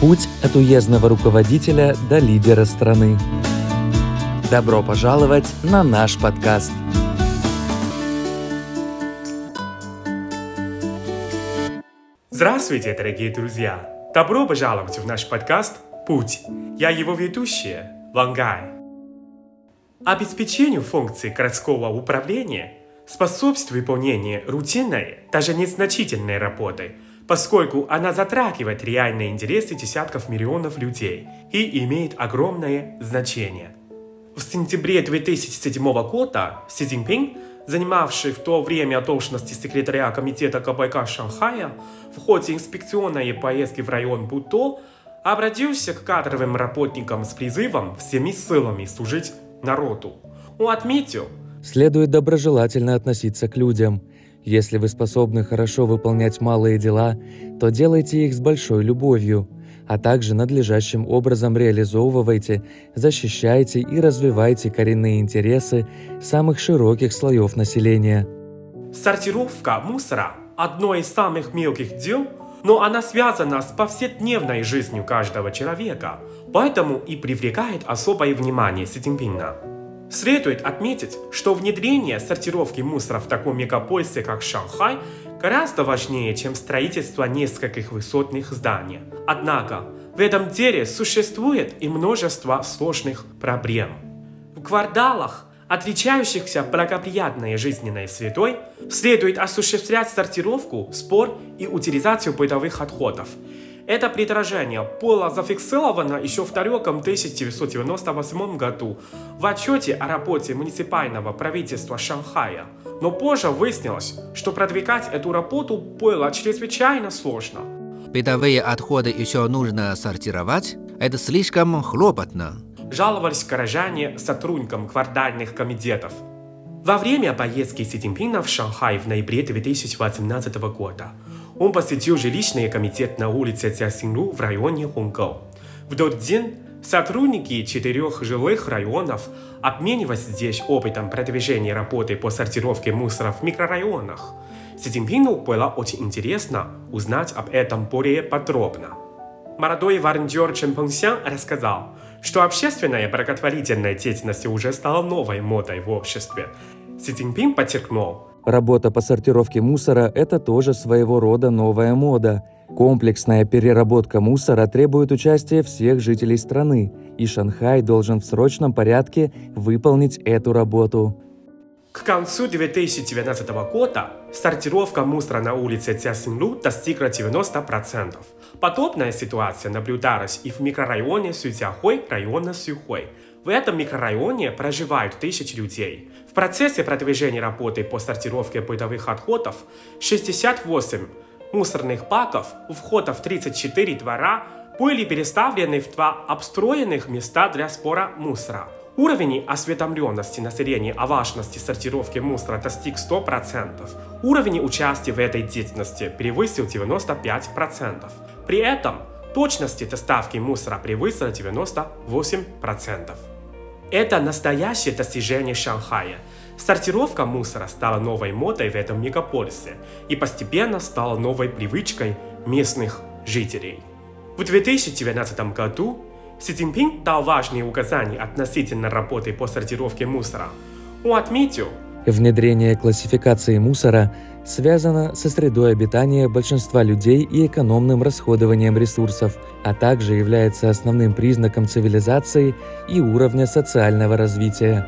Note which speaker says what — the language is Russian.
Speaker 1: Путь от уездного руководителя до лидера страны. Добро пожаловать на наш подкаст.
Speaker 2: Здравствуйте, дорогие друзья! Добро пожаловать в наш подкаст «Путь». Я его ведущая Вангай. Обеспечению функций городского управления способствует выполнение рутинной, даже незначительной работы – поскольку она затрагивает реальные интересы десятков миллионов людей и имеет огромное значение. В сентябре 2007 года Си Цзиньпин, занимавший в то время должности секретаря комитета КПК Шанхая, в ходе инспекционной поездки в район Будо, обратился к кадровым работникам с призывом всеми силами служить народу. Он отметил,
Speaker 1: Следует доброжелательно относиться к людям – если вы способны хорошо выполнять малые дела, то делайте их с большой любовью, а также надлежащим образом реализовывайте, защищайте и развивайте коренные интересы самых широких слоев населения.
Speaker 2: Сортировка мусора – одно из самых мелких дел, но она связана с повседневной жизнью каждого человека, поэтому и привлекает особое внимание Си Цзиньпина. Следует отметить, что внедрение сортировки мусора в таком мегаполисе, как Шанхай, гораздо важнее, чем строительство нескольких высотных зданий. Однако, в этом деле существует и множество сложных проблем. В кварталах, отличающихся благоприятной жизненной средой, следует осуществлять сортировку, спор и утилизацию бытовых отходов – это предложение было зафиксировано еще в далеком 1998 году в отчете о работе муниципального правительства Шанхая. Но позже выяснилось, что продвигать эту работу было чрезвычайно сложно.
Speaker 3: Бытовые отходы еще нужно сортировать? Это слишком хлопотно.
Speaker 2: Жаловались горожане сотрудникам квартальных комитетов. Во время поездки Си Цзиньпина в Шанхай в ноябре 2018 года он посетил жилищный комитет на улице Цясинлу в районе Хунгоу. В тот день сотрудники четырех жилых районов обменивались здесь опытом продвижения работы по сортировке мусора в микрорайонах. Си Цзиньпину было очень интересно узнать об этом более подробно. Молодой волонтер Чен Пengxiang рассказал, что общественная благотворительная деятельность уже стала новой модой в обществе. Си Цзиньпин подчеркнул,
Speaker 1: Работа по сортировке мусора – это тоже своего рода новая мода. Комплексная переработка мусора требует участия всех жителей страны, и Шанхай должен в срочном порядке выполнить эту работу.
Speaker 2: К концу 2019 года сортировка мусора на улице Цясинлу достигла 90%. Подобная ситуация наблюдалась и в микрорайоне Сюцяхой района Сюхой. В этом микрорайоне проживают тысячи людей. В процессе продвижения работы по сортировке бытовых отходов 68 мусорных баков у входа в 34 двора были переставлены в два обстроенных места для спора мусора. Уровень осведомленности населения о важности сортировки мусора достиг 100%. Уровень участия в этой деятельности превысил 95%. При этом точности доставки мусора превысила 98%. Это настоящее достижение Шанхая. Сортировка мусора стала новой модой в этом мегаполисе и постепенно стала новой привычкой местных жителей. В 2019 году Си Цзиньпин дал важные указания относительно работы по сортировке мусора. Он отметил,
Speaker 1: Внедрение классификации мусора связано со средой обитания большинства людей и экономным расходованием ресурсов, а также является основным признаком цивилизации и уровня социального развития.